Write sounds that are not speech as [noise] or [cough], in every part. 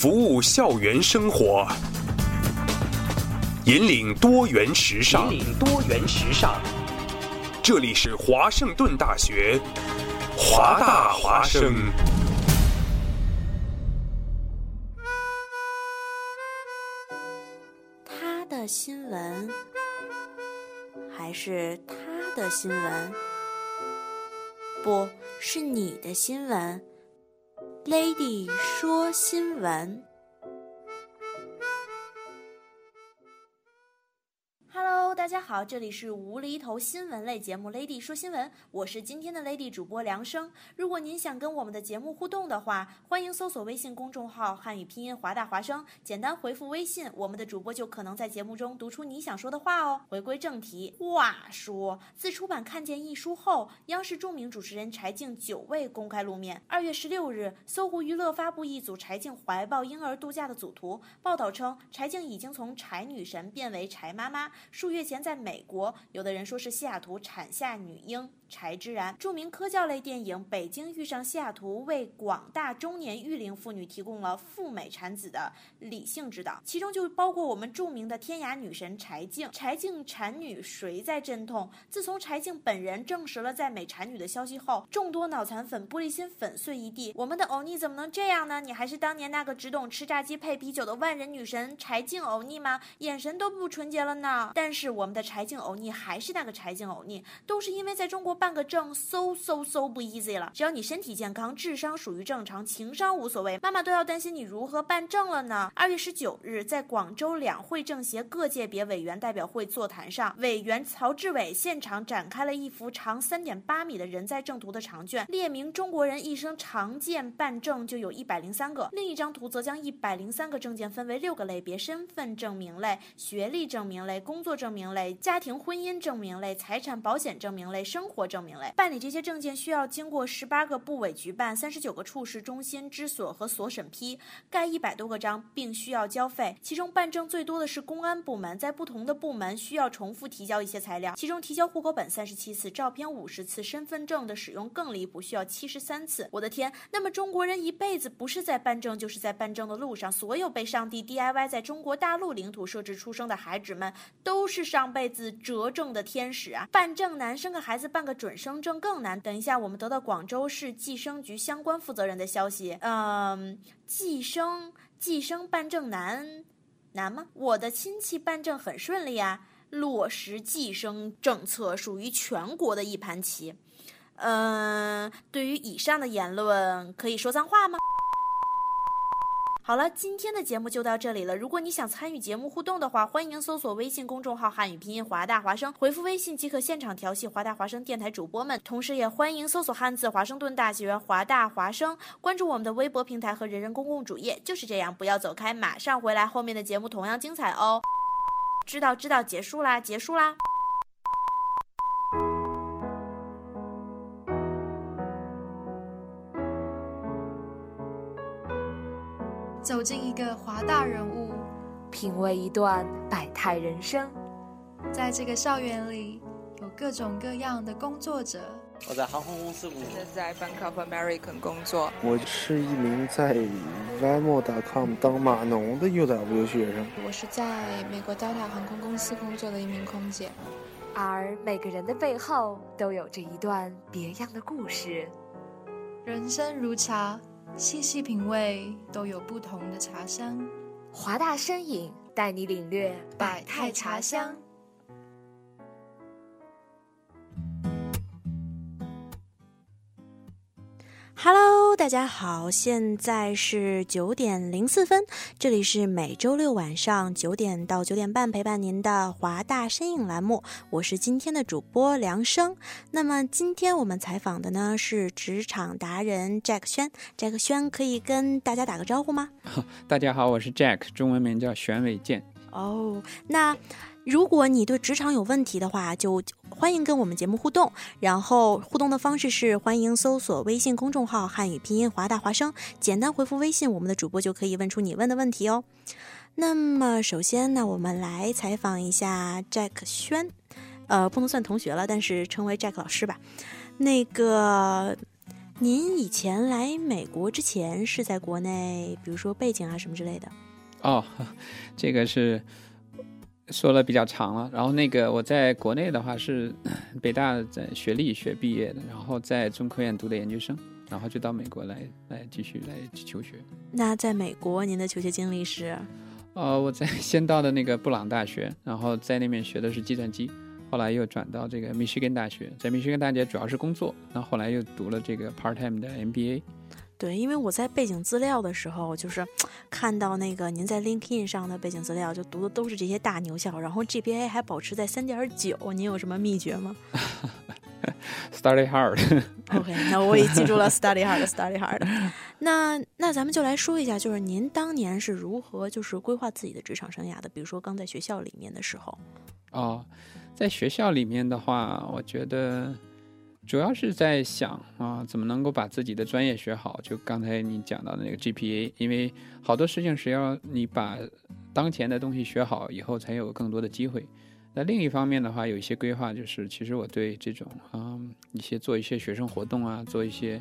服务校园生活，引领多元时尚。引领多元时尚。这里是华盛顿大学，华大华生。他的新闻，还是他的新闻？不是你的新闻。Lady 说新闻。大家好，这里是无厘头新闻类节目《Lady 说新闻》，我是今天的 Lady 主播梁生。如果您想跟我们的节目互动的话，欢迎搜索微信公众号“汉语拼音华大华生”，简单回复微信，我们的主播就可能在节目中读出你想说的话哦。回归正题，话说自出版《看见》一书后，央视著名主持人柴静久未公开露面。二月十六日，搜狐娱乐发布一组柴静怀抱婴儿度假的组图，报道称柴静已经从柴女神变为柴妈妈。数月前，在美国，有的人说是西雅图产下女婴。柴之然。著名科教类电影《北京遇上西雅图》为广大中年育龄妇女提供了赴美产子的理性指导，其中就包括我们著名的天涯女神柴静。柴静产女，谁在阵痛？自从柴静本人证实了在美产女的消息后，众多脑残粉玻璃心粉碎一地。我们的欧尼怎么能这样呢？你还是当年那个只懂吃炸鸡配啤酒的万人女神柴静欧尼吗？眼神都不纯洁了呢。但是我们的柴静欧尼还是那个柴静欧尼，都是因为在中国办个证 so so so 不 easy 了。只要你身体健康，智商属于正常，情商无所谓，妈妈都要担心你如何办证了呢。二月十九日，在广州两会政协各界别委员代表会座谈上，委员曹志伟现场展开了一幅长三点八米的人在证图的长卷，列明中国人一生常见办证就有一百零三个。另一张图则将一百零三个证件分为六个类别：身份证明类、学历证明类、工作证明类、家庭婚姻证明类、财产保险证明类、生活证明类。办理这些证件需要经过十八个部委局办、三十九个处室、中心、支所和所审批，盖一百多个章，并需要交费。其中办证最多的是公安部门，在不同的部门需要重复提交一些材料，其中提交户口本三十七次，照片五十次，身份证的使用更离谱，需要七十三次。我的天！那么中国人一辈子不是在办证，就是在办证的路上。所有被上帝 DIY 在中国大陆领土设置出生的孩子们，都是上辈子折证的天使啊！办证难，生个孩子办个准生证更难。等一下，我们得到广州市计生局相关负责人的消息，嗯，计生计生办证难难吗？我的亲戚办证很顺利呀。落实计生政策属于全国的一盘棋。嗯，对于以上的言论，可以说脏话吗？好了，今天的节目就到这里了。如果你想参与节目互动的话，欢迎搜索微信公众号“汉语拼音华大华声”，回复微信即可现场调戏华大华声电台主播们。同时，也欢迎搜索汉字华盛顿大学华大华声，关注我们的微博平台和人人公共主页。就是这样，不要走开，马上回来，后面的节目同样精彩哦。知道，知道，结束啦，结束啦。走进一个华大人物，品味一段百态人生。在这个校园里，有各种各样的工作者。我在航空公司工作。现在在 Bank of America 工作。我是一名在 Vimo.com 当码农的 UW 学生。我是在美国 Delta 航空公司工作的一名空姐。而每个人的背后都有着一段别样的故事。人生如茶，细细品味，都有不同的茶香。华大身影带你领略百态茶香。Hello，大家好，现在是九点零四分，这里是每周六晚上九点到九点半陪伴您的华大身影栏目，我是今天的主播梁生。那么今天我们采访的呢是职场达人 Jack 轩，Jack 轩可以跟大家打个招呼吗？[laughs] 大家好，我是 Jack，中文名叫玄伟健。哦，那如果你对职场有问题的话，就欢迎跟我们节目互动。然后互动的方式是欢迎搜索微信公众号“汉语拼音华大华声”，简单回复微信，我们的主播就可以问出你问的问题哦。那么首先呢，我们来采访一下 Jack 轩，呃，不能算同学了，但是称为 Jack 老师吧。那个您以前来美国之前是在国内，比如说背景啊什么之类的？哦，这个是说了比较长了。然后那个我在国内的话是北大在学历学毕业的，然后在中科院读的研究生，然后就到美国来来继续来求学。那在美国您的求学经历是？呃，我在先到的那个布朗大学，然后在那边学的是计算机。后来又转到这个密歇根大学，在密歇根大学主要是工作，然后后来又读了这个 part time 的 MBA。对，因为我在背景资料的时候，就是 [tsk] 看到那个您在 LinkedIn 上的背景资料，就读的都是这些大牛校，然后 GPA 还保持在三点九，您有什么秘诀吗？[laughs] Study hard。[laughs] OK，那我也记住了 Study hard，Study hard。那那咱们就来说一下，就是您当年是如何就是规划自己的职场生涯的？比如说刚在学校里面的时候。哦。在学校里面的话，我觉得主要是在想啊，怎么能够把自己的专业学好。就刚才你讲到的那个 GPA，因为好多事情是要你把当前的东西学好以后，才有更多的机会。那另一方面的话，有一些规划，就是其实我对这种啊一些做一些学生活动啊，做一些。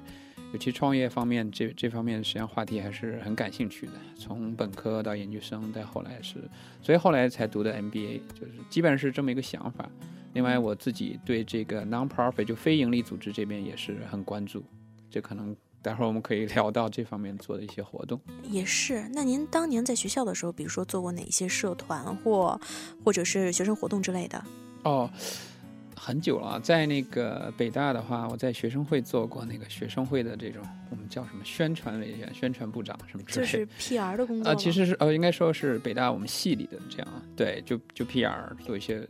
尤其创业方面，这这方面实际上话题还是很感兴趣的。从本科到研究生，再后来是，所以后来才读的 MBA，就是基本上是这么一个想法。另外，我自己对这个 non-profit 就非盈利组织这边也是很关注。这可能待会儿我们可以聊到这方面做的一些活动。也是。那您当年在学校的时候，比如说做过哪些社团或或者是学生活动之类的？哦。很久了，在那个北大的话，我在学生会做过那个学生会的这种，我们叫什么宣传委员、宣传部长什么之类的。就是 PR 的工作啊，其实是呃，应该说是北大我们系里的这样，对，就就 PR 做一些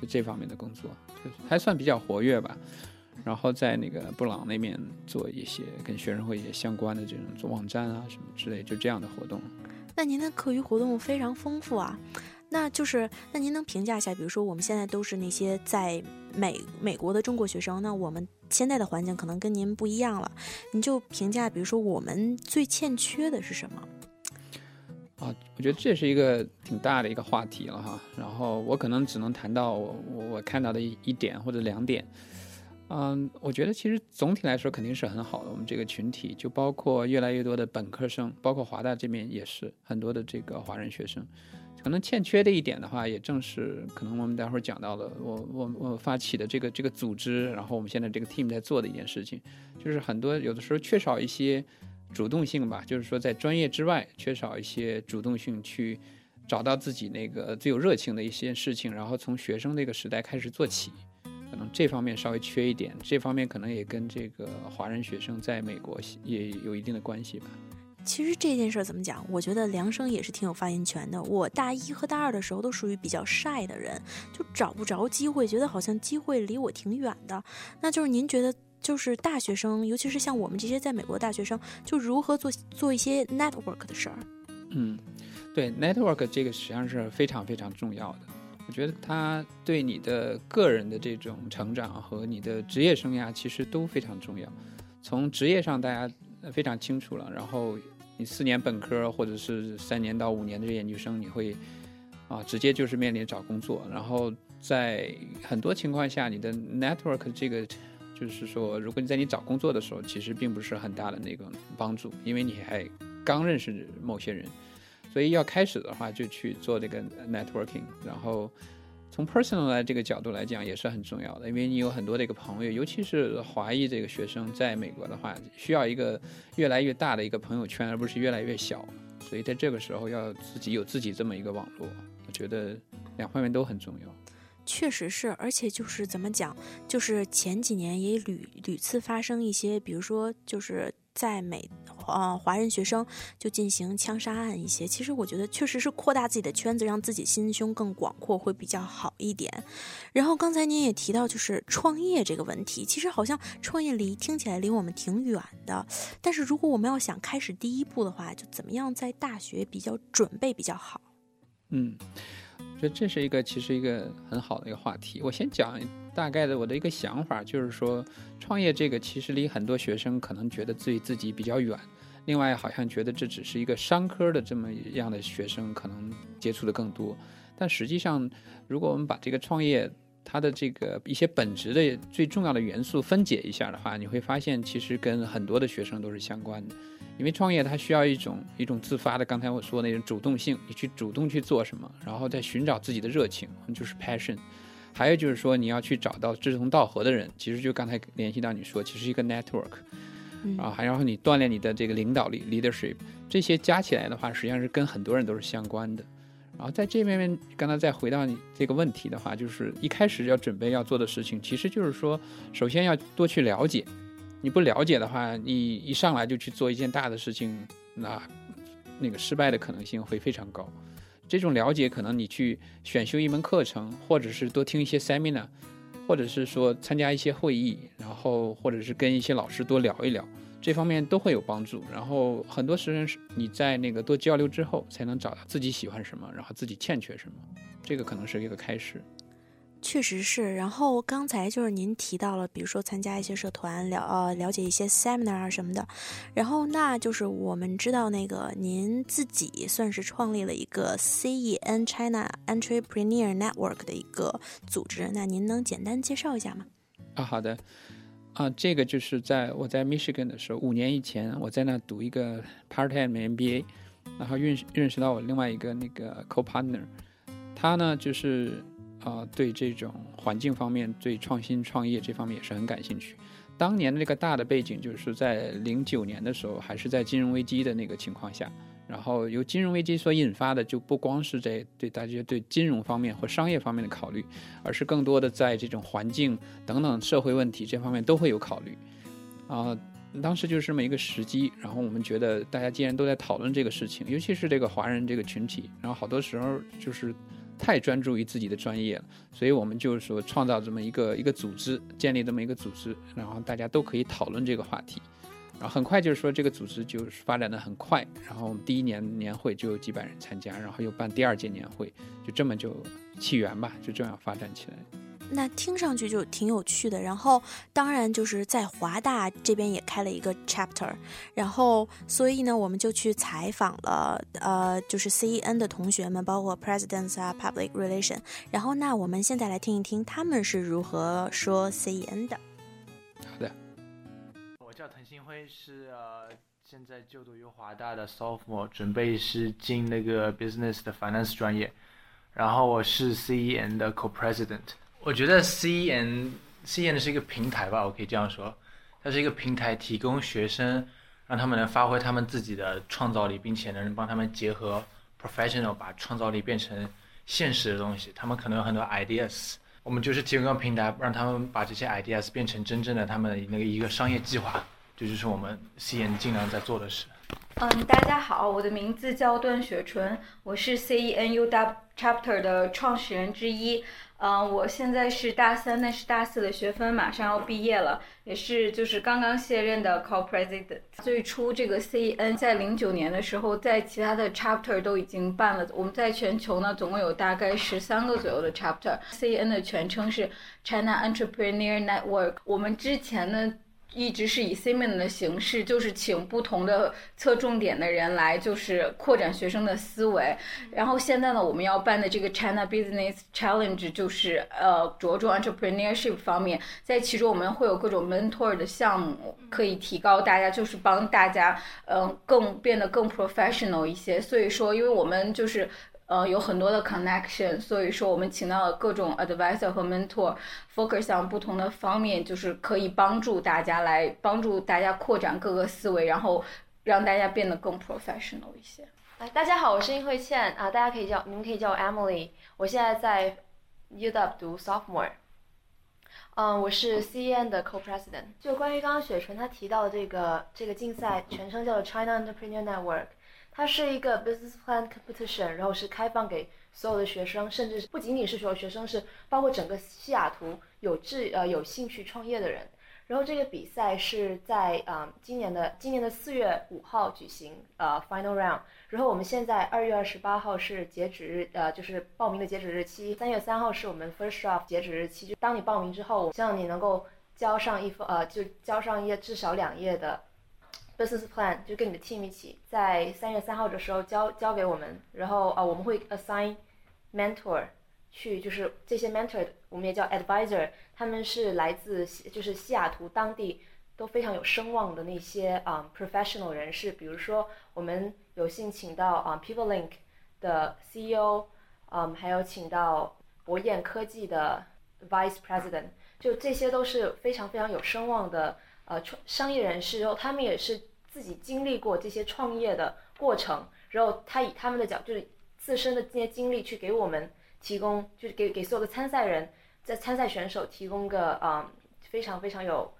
就这方面的工作，就还算比较活跃吧。然后在那个布朗那边做一些跟学生会也相关的这种做网站啊什么之类，就这样的活动。那您的课余活动非常丰富啊。那就是，那您能评价一下？比如说，我们现在都是那些在美美国的中国学生，那我们现在的环境可能跟您不一样了。您就评价，比如说，我们最欠缺的是什么？啊，我觉得这是一个挺大的一个话题了哈。然后我可能只能谈到我我看到的一一点或者两点。嗯，我觉得其实总体来说肯定是很好的。我们这个群体就包括越来越多的本科生，包括华大这边也是很多的这个华人学生。可能欠缺的一点的话，也正是可能我们待会儿讲到的，我我我发起的这个这个组织，然后我们现在这个 team 在做的一件事情，就是很多有的时候缺少一些主动性吧，就是说在专业之外缺少一些主动性去找到自己那个最有热情的一些事情，然后从学生那个时代开始做起，可能这方面稍微缺一点，这方面可能也跟这个华人学生在美国也有一定的关系吧。其实这件事怎么讲？我觉得梁生也是挺有发言权的。我大一和大二的时候都属于比较晒的人，就找不着机会，觉得好像机会离我挺远的。那就是您觉得，就是大学生，尤其是像我们这些在美国大学生，就如何做做一些 network 的事儿？嗯，对，network 这个实际上是非常非常重要的。我觉得它对你的个人的这种成长和你的职业生涯其实都非常重要。从职业上，大家非常清楚了，然后。你四年本科或者是三年到五年的研究生，你会啊直接就是面临找工作，然后在很多情况下，你的 network 这个就是说，如果你在你找工作的时候，其实并不是很大的那个帮助，因为你还刚认识某些人，所以要开始的话就去做这个 networking，然后。从 personal 来这个角度来讲也是很重要的，因为你有很多的一个朋友，尤其是华裔这个学生，在美国的话，需要一个越来越大的一个朋友圈，而不是越来越小。所以在这个时候要自己有自己这么一个网络，我觉得两方面都很重要。确实是，而且就是怎么讲，就是前几年也屡屡次发生一些，比如说就是。在美，呃，华人学生就进行枪杀案一些。其实我觉得确实是扩大自己的圈子，让自己心胸更广阔会比较好一点。然后刚才您也提到就是创业这个问题，其实好像创业离听起来离我们挺远的。但是如果我们要想开始第一步的话，就怎么样在大学比较准备比较好？嗯。我觉得这是一个其实一个很好的一个话题。我先讲大概的我的一个想法，就是说创业这个其实离很多学生可能觉得自己自己比较远，另外好像觉得这只是一个商科的这么样的学生可能接触的更多。但实际上，如果我们把这个创业它的这个一些本质的最重要的元素分解一下的话，你会发现其实跟很多的学生都是相关的。因为创业它需要一种一种自发的，刚才我说那种主动性，你去主动去做什么，然后再寻找自己的热情，就是 passion。还有就是说你要去找到志同道合的人，其实就刚才联系到你说，其实一个 network。啊，还然后你锻炼你的这个领导力 leadership，这些加起来的话，实际上是跟很多人都是相关的。然后在这边面，刚才再回到你这个问题的话，就是一开始要准备要做的事情，其实就是说，首先要多去了解。你不了解的话，你一上来就去做一件大的事情，那那个失败的可能性会非常高。这种了解，可能你去选修一门课程，或者是多听一些 seminar。或者是说参加一些会议，然后或者是跟一些老师多聊一聊，这方面都会有帮助。然后很多时候是你在那个多交流之后，才能找到自己喜欢什么，然后自己欠缺什么，这个可能是一个开始。确实是，然后刚才就是您提到了，比如说参加一些社团，了呃了解一些 seminar 啊什么的，然后那就是我们知道那个您自己算是创立了一个 CEN China Entrepreneur Network 的一个组织，那您能简单介绍一下吗？啊，好的，啊，这个就是在我在 Michigan 的时候，五年以前我在那读一个 part time MBA，然后认识认识到我另外一个那个 co partner，他呢就是。啊，对这种环境方面，对创新创业这方面也是很感兴趣。当年的这个大的背景，就是在零九年的时候，还是在金融危机的那个情况下，然后由金融危机所引发的，就不光是在对大家对金融方面或商业方面的考虑，而是更多的在这种环境等等社会问题这方面都会有考虑。啊，当时就是这么一个时机，然后我们觉得大家既然都在讨论这个事情，尤其是这个华人这个群体，然后好多时候就是。太专注于自己的专业了，所以我们就是说创造这么一个一个组织，建立这么一个组织，然后大家都可以讨论这个话题，然后很快就是说这个组织就是发展的很快，然后我们第一年年会就有几百人参加，然后又办第二届年会，就这么就起源吧，就这样发展起来。那听上去就挺有趣的，然后当然就是在华大这边也开了一个 chapter，然后所以呢，我们就去采访了，呃，就是 CEN 的同学们，包括 presidents 啊，public relation，然后那我们现在来听一听他们是如何说 CEN 的。好的，我叫滕新辉，是呃现在就读于华大的 sophomore，准备是进那个 business 的 finance 专业，然后我是 CEN 的 co-president。我觉得 C E N C E N 是一个平台吧，我可以这样说，它是一个平台，提供学生让他们能发挥他们自己的创造力，并且能帮他们结合 professional，把创造力变成现实的东西。他们可能有很多 ideas，我们就是提供个平台，让他们把这些 ideas 变成真正的他们的那个一个商业计划。这就是我们 C N 尽量在做的事。嗯，大家好，我的名字叫段雪纯，我是 C E N U W Chapter 的创始人之一。嗯，我现在是大三，那是大四的学分，马上要毕业了，也是就是刚刚卸任的 co-president。最初这个 CEN 在零九年的时候，在其他的 chapter 都已经办了。我们在全球呢，总共有大概十三个左右的 chapter。CEN 的全称是 China Entrepreneur Network。我们之前呢。一直是以 seminar 的形式，就是请不同的侧重点的人来，就是扩展学生的思维。然后现在呢，我们要办的这个 China Business Challenge 就是呃着重 entrepreneurship 方面，在其中我们会有各种 mentor 的项目，可以提高大家，就是帮大家嗯更变得更 professional 一些。所以说，因为我们就是。呃，有很多的 connection，所以说我们请到了各种 advisor 和 mentor，focus on 不同的方面，就是可以帮助大家来帮助大家扩展各个思维，然后让大家变得更 professional 一些。哎，大家好，我是殷慧倩啊，大家可以叫你们可以叫我 Emily，我现在在 UW 读 sophomore，嗯，我是 C N 的 co-president。就关于刚刚雪纯他提到的这个这个竞赛，全称叫做 China Entrepreneur Network。它是一个 business plan competition，然后是开放给所有的学生，甚至不仅仅是所有学生，是包括整个西雅图有志呃有兴趣创业的人。然后这个比赛是在啊今年的今年的四月五号举行呃 final round。然后我们现在二月二十八号是截止日呃就是报名的截止日期，三月三号是我们 first draft 截止日期。就当你报名之后，希望你能够交上一封呃就交上一页至少两页的。Business plan 就跟你的 team 一起，在三月三号的时候交交给我们，然后啊我们会 assign mentor 去，就是这些 mentor 我们也叫 advisor，他们是来自就是西雅图当地都非常有声望的那些啊 professional 人士，比如说我们有幸请到啊 PeopleLink 的 CEO，嗯，还有请到博彦科技的 Vice President，就这些都是非常非常有声望的呃创商业人士，然后他们也是自己经历过这些创业的过程，然后他以他们的角就是自身的这些经历去给我们。提供就是给给所有的参赛人，在参赛选手提供个啊非常非常有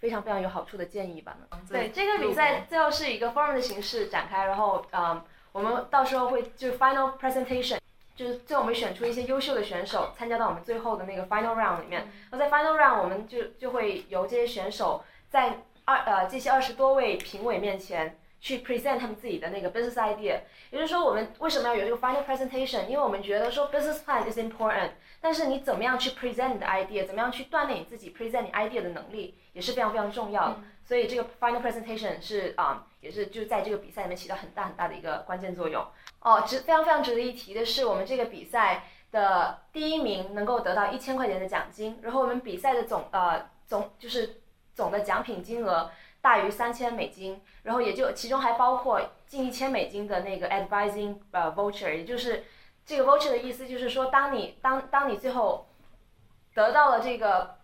非常非常有好处的建议吧。对这个比赛最后是以一个 forum 的形式展开，然后嗯我们到时候会就 final presentation，就是最后我们选出一些优秀的选手参加到我们最后的那个 final round 里面。那在 final round 我们就就会由这些选手在二呃这些二十多位评委面前。去 present 他们自己的那个 business idea，也就是说，我们为什么要有这个 final presentation？因为我们觉得说 business plan is important，但是你怎么样去 present 你的 idea，怎么样去锻炼你自己 present 你 idea 的能力，也是非常非常重要的。所以这个 final presentation 是啊，也是就在这个比赛里面起到很大很大的一个关键作用。哦，值非常非常值得一提的是，我们这个比赛的第一名能够得到一千块钱的奖金，然后我们比赛的总呃总就是总的奖品金额。大于三千美金，然后也就其中还包括近一千美金的那个 advising 呃 voucher，也就是这个 voucher 的意思就是说，当你当当你最后得到了这个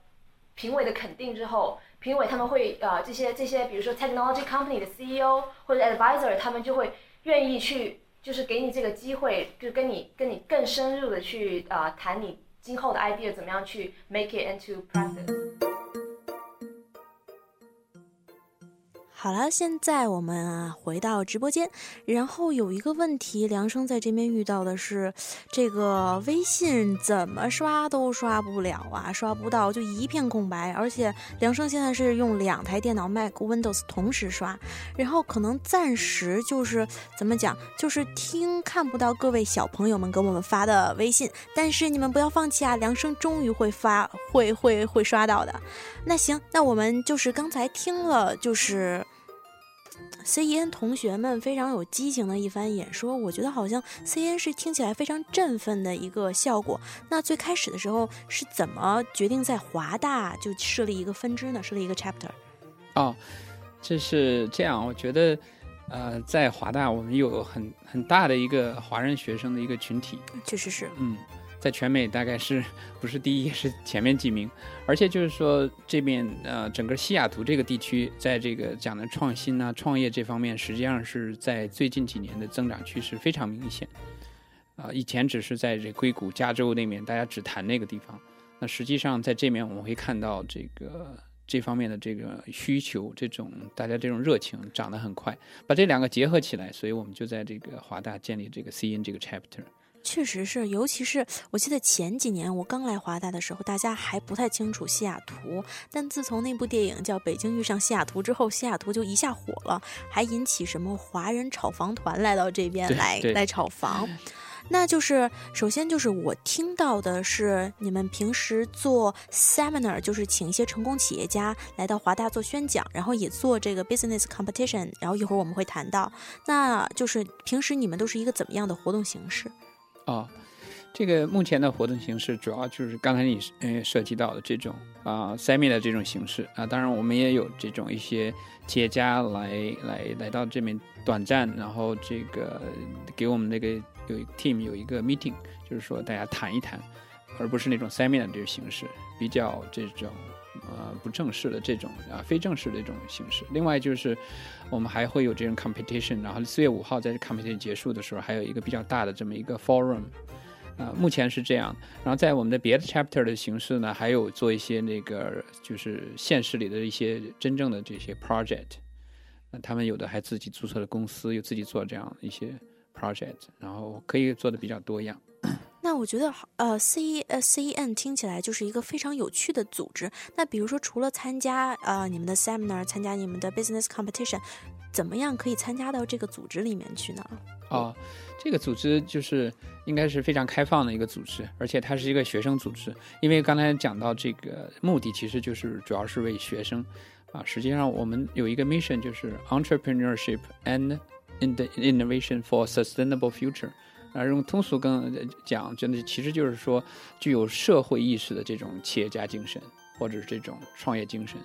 评委的肯定之后，评委他们会呃这些这些比如说 technology company 的 CEO 或者 advisor，他们就会愿意去就是给你这个机会，就跟你跟你更深入的去呃谈你今后的 idea 怎么样去 make it into practice。好了，现在我们啊回到直播间，然后有一个问题，梁生在这边遇到的是，这个微信怎么刷都刷不了啊，刷不到就一片空白，而且梁生现在是用两台电脑 Mac、Windows 同时刷，然后可能暂时就是怎么讲，就是听看不到各位小朋友们给我们发的微信，但是你们不要放弃啊，梁生终于会发，会会会刷到的。那行，那我们就是刚才听了就是。C.N 同学们非常有激情的一番演说，我觉得好像 C.N 是听起来非常振奋的一个效果。那最开始的时候是怎么决定在华大就设立一个分支呢？设立一个 chapter？哦，这是这样，我觉得，呃，在华大我们有很很大的一个华人学生的一个群体，确实是，嗯。在全美大概是不是第一是前面几名，而且就是说这边呃整个西雅图这个地区，在这个讲的创新啊创业这方面，实际上是在最近几年的增长趋势非常明显。啊，以前只是在这硅谷、加州那边大家只谈那个地方，那实际上在这面我们会看到这个这方面的这个需求，这种大家这种热情涨得很快，把这两个结合起来，所以我们就在这个华大建立这个 C N 这个 chapter。确实是，尤其是我记得前几年我刚来华大的时候，大家还不太清楚西雅图。但自从那部电影叫《北京遇上西雅图》之后，西雅图就一下火了，还引起什么华人炒房团来到这边来来炒房。[laughs] 那就是首先就是我听到的是你们平时做 seminar，就是请一些成功企业家来到华大做宣讲，然后也做这个 business competition。然后一会儿我们会谈到，那就是平时你们都是一个怎么样的活动形式？啊，这个目前的活动形式主要就是刚才你嗯涉及到的这种啊 semi 的这种形式。啊，当然我们也有这种一些企业家来来来到这边短暂，然后这个给我们那个有 team 有一个 meeting，就是说大家谈一谈，而不是那种 semi 的这种形式，比较这种呃不正式的这种啊非正式的这种形式。另外就是我们还会有这种 competition，然后四月五号在 competition 结束的时候，还有一个比较大的这么一个 forum，啊，目前是这样。然后在我们的别的 chapter 的形式呢，还有做一些那个就是现实里的一些真正的这些 project，那他们有的还自己注册了公司，又自己做这样一些 project，然后可以做的比较多样。那我觉得，呃，C 呃 C E N 听起来就是一个非常有趣的组织。那比如说，除了参加呃你们的 seminar，参加你们的 business competition，怎么样可以参加到这个组织里面去呢？哦，这个组织就是应该是非常开放的一个组织，而且它是一个学生组织。因为刚才讲到这个目的，其实就是主要是为学生啊。实际上，我们有一个 mission，就是 entrepreneurship and in the innovation for sustainable future。啊，用通俗跟讲，真的其实就是说具有社会意识的这种企业家精神，或者是这种创业精神。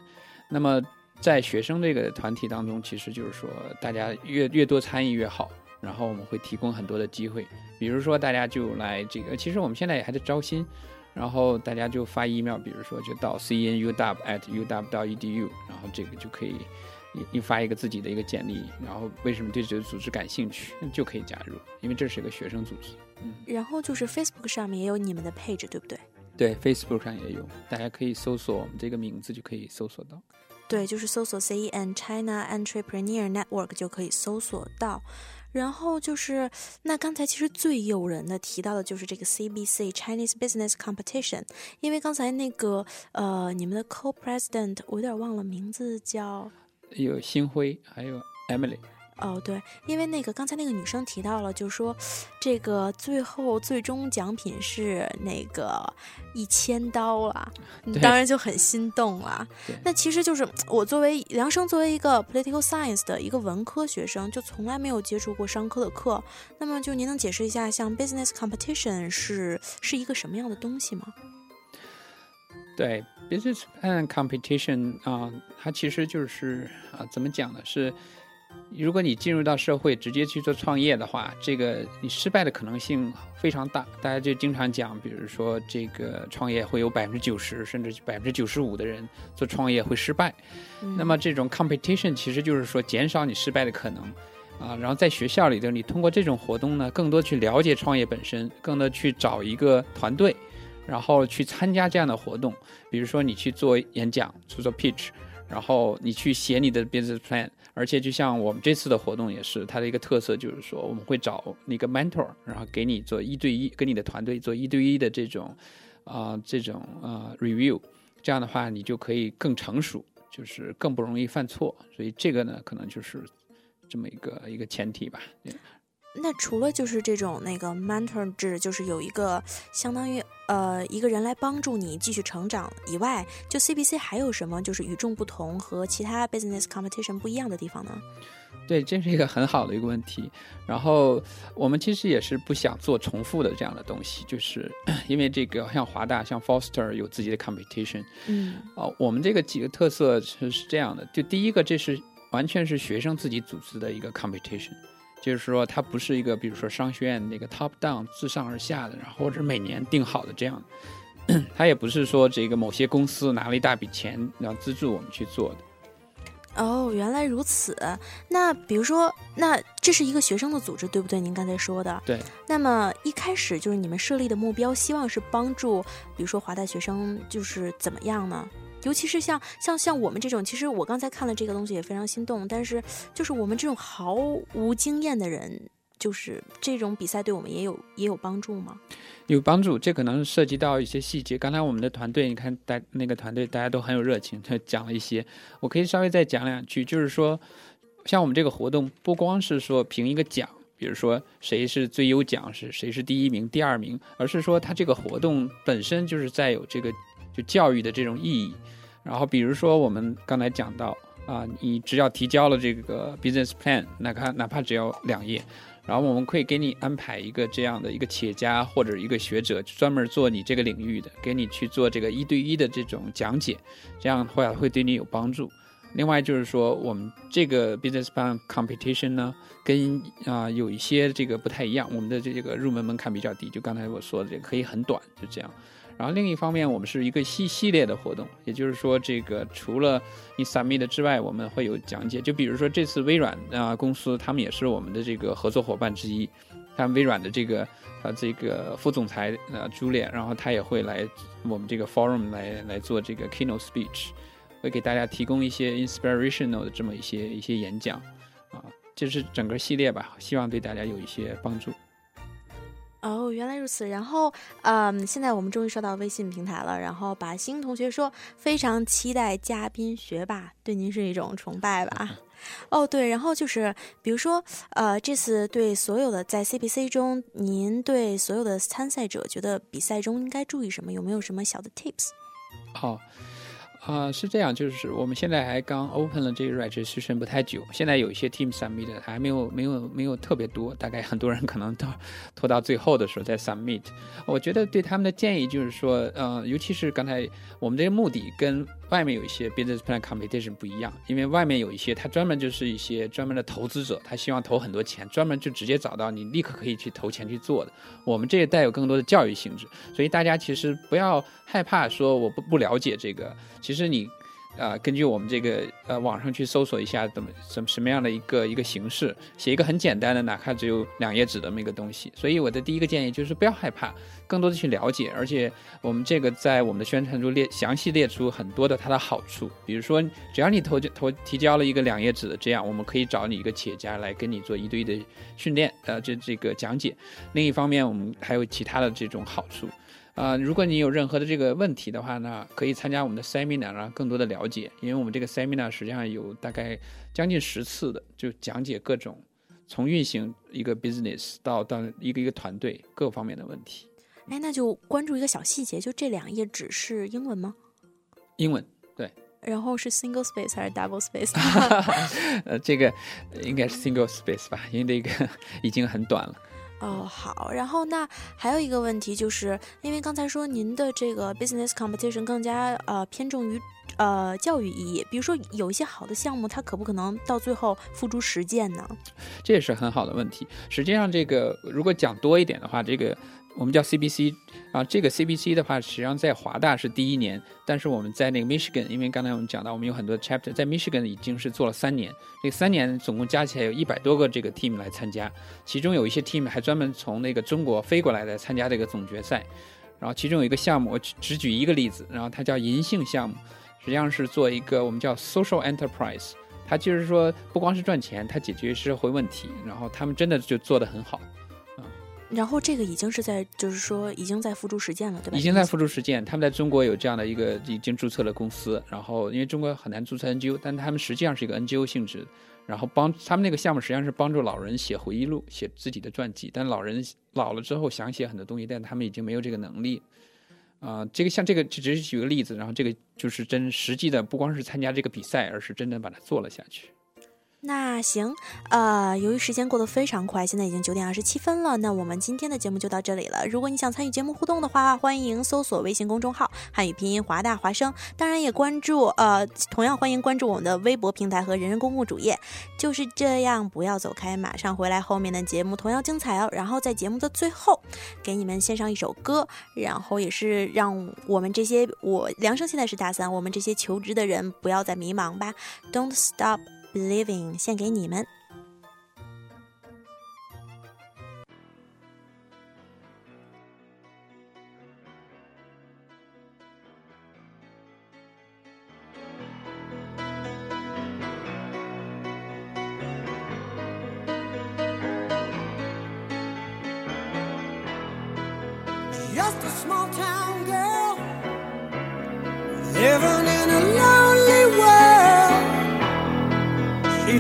那么在学生这个团体当中，其实就是说大家越越多参与越好。然后我们会提供很多的机会，比如说大家就来这个，其实我们现在也还在招新，然后大家就发 email，比如说就到 CNUW、ATUW、EDU，然后这个就可以你你发一个自己的一个简历，然后为什么对这个组织感兴趣，就可以加入，因为这是一个学生组织。嗯，然后就是 Facebook 上面也有你们的 page，对不对？对，Facebook 上也有，大家可以搜索我们这个名字就可以搜索到。对，就是搜索 CEN China Entrepreneur Network 就可以搜索到。然后就是，那刚才其实最诱人的提到的就是这个 CBC Chinese Business Competition，因为刚才那个呃，你们的 Co-President 我有点忘了名字叫，有星辉，还有 Emily。哦，对，因为那个刚才那个女生提到了，就是说，这个最后最终奖品是那个一千刀了，[laughs] 当然就很心动了。[laughs] 那其实就是我作为梁生，作为一个 political science 的一个文科学生，就从来没有接触过商科的课。那么就您能解释一下，像 business competition 是是一个什么样的东西吗？对，business plan competition 啊，它其实就是啊，怎么讲呢？是。如果你进入到社会直接去做创业的话，这个你失败的可能性非常大。大家就经常讲，比如说这个创业会有百分之九十甚至百分之九十五的人做创业会失败。那么这种 competition 其实就是说减少你失败的可能啊。然后在学校里头，你通过这种活动呢，更多去了解创业本身，更多去找一个团队，然后去参加这样的活动。比如说你去做演讲，去做 pitch。然后你去写你的 business plan，而且就像我们这次的活动也是，它的一个特色就是说，我们会找那个 mentor，然后给你做一对一，跟你的团队做一对一的这种，啊，这种啊 review，这样的话你就可以更成熟，就是更不容易犯错。所以这个呢，可能就是这么一个一个前提吧。那除了就是这种那个 mentor 制，就是有一个相当于呃一个人来帮助你继续成长以外，就 CBC 还有什么就是与众不同和其他 business competition 不一样的地方呢？对，这是一个很好的一个问题。然后我们其实也是不想做重复的这样的东西，就是 [clears throat] 因为这个像华大、像 Foster 有自己的 competition，嗯，哦，我们这个几个特色是是这样的，就第一个，这是完全是学生自己组织的一个 competition。就是说，它不是一个，比如说商学院那个 top down 自上而下的，然后或者每年定好的这样，[clears throat] 它也不是说这个某些公司拿了一大笔钱然后资助我们去做的。哦，原来如此。那比如说，那这是一个学生的组织，对不对？您刚才说的。对。那么一开始就是你们设立的目标，希望是帮助，比如说华大学生，就是怎么样呢？尤其是像像像我们这种，其实我刚才看了这个东西也非常心动。但是就是我们这种毫无经验的人，就是这种比赛对我们也有也有帮助吗？有帮助，这可能涉及到一些细节。刚才我们的团队，你看大那个团队大家都很有热情，他 [laughs] 讲了一些，我可以稍微再讲两句。就是说，像我们这个活动，不光是说评一个奖，比如说谁是最优奖，是谁是第一名、第二名，而是说他这个活动本身就是在有这个。教育的这种意义，然后比如说我们刚才讲到啊，你只要提交了这个 business plan，哪怕哪怕只要两页，然后我们可以给你安排一个这样的一个企业家或者一个学者，专门做你这个领域的，给你去做这个一对一的这种讲解，这样的话会对你有帮助。另外就是说，我们这个 business plan competition 呢，跟啊有一些这个不太一样，我们的这个入门门槛比较低，就刚才我说的这个可以很短，就这样。然后另一方面，我们是一个系系列的活动，也就是说，这个除了你 submit 之外，我们会有讲解。就比如说这次微软啊公司，他们也是我们的这个合作伙伴之一。像微软的这个啊这个副总裁呃朱列，然后他也会来我们这个 forum 来来做这个 keynote speech，会给大家提供一些 inspirational 的这么一些一些演讲啊，这是整个系列吧，希望对大家有一些帮助。哦，原来如此。然后，嗯，现在我们终于刷到微信平台了。然后，把星同学说非常期待嘉宾学霸，对您是一种崇拜吧？[laughs] 哦，对。然后就是，比如说，呃，这次对所有的在 CPC 中，您对所有的参赛者觉得比赛中应该注意什么？有没有什么小的 tips？好，啊，是这样，就是我们现在还刚 open 了这个 registration 不太久，现在有一些 team submit 还没有没有没有特别多，大概很多人可能到拖到最后的时候再 submit。我觉得对他们的建议就是说，呃，尤其是刚才我们这个目的跟外面有一些 business plan competition 不一样，因为外面有一些他专门就是一些专门的投资者，他希望投很多钱，专门就直接找到你，立刻可以去投钱去做的。我们这也带有更多的教育性质，所以大家其实不要害怕说我不不了解这个。其实你，啊，根据我们这个呃网上去搜索一下，怎么什什么样的一个一个形式，写一个很简单的，哪怕只有两页纸的那么一个东西。所以我的第一个建议就是不要害怕，更多的去了解。而且我们这个在我们的宣传中列详细列出很多的它的好处，比如说只要你投投提交了一个两页纸的这样，我们可以找你一个企业家来跟你做一对一的训练，呃，这这个讲解。另一方面，我们还有其他的这种好处。啊，如果你有任何的这个问题的话呢，可以参加我们的 seminar 啊，更多的了解。因为我们这个 seminar 实际上有大概将近十次的，就讲解各种从运行一个 business 到到一个一个团队各方面的问题。哎，那就关注一个小细节，就这两页纸是英文吗？英文，对。然后是 single space 还是 double space？[laughs] 呃，这个应该是 single space 吧，因为这个 [laughs] 已经很短了。哦，好，然后那还有一个问题，就是因为刚才说您的这个 business competition 更加呃偏重于呃教育意义，比如说有一些好的项目，它可不可能到最后付诸实践呢？这也是很好的问题。实际上，这个如果讲多一点的话，这个。我们叫 CBC 啊，这个 CBC 的话，实际上在华大是第一年，但是我们在那个 Michigan，因为刚才我们讲到，我们有很多 chapter 在 Michigan 已经是做了三年，这三年总共加起来有一百多个这个 team 来参加，其中有一些 team 还专门从那个中国飞过来的参加这个总决赛，然后其中有一个项目，我只举一个例子，然后它叫银杏项目，实际上是做一个我们叫 social enterprise，它就是说不光是赚钱，它解决社会问题，然后他们真的就做得很好。然后这个已经是在，就是说已经在付诸实践了，对吧？已经在付诸实践。他们在中国有这样的一个已经注册了公司，然后因为中国很难注册 NGO，但他们实际上是一个 NGO 性质，然后帮他们那个项目实际上是帮助老人写回忆录、写自己的传记。但老人老了之后想写很多东西，但他们已经没有这个能力。啊，这个像这个只是举个例子，然后这个就是真实际的，不光是参加这个比赛，而是真正把它做了下去。那行，呃，由于时间过得非常快，现在已经九点二十七分了，那我们今天的节目就到这里了。如果你想参与节目互动的话，欢迎搜索微信公众号“汉语拼音华大华声”，当然也关注，呃，同样欢迎关注我们的微博平台和人人公共主页。就是这样，不要走开，马上回来，后面的节目同样精彩哦。然后在节目的最后，给你们献上一首歌，然后也是让我们这些我梁生现在是大三，我们这些求职的人不要再迷茫吧。Don't stop。Believing 献给你们。Just a small town girl living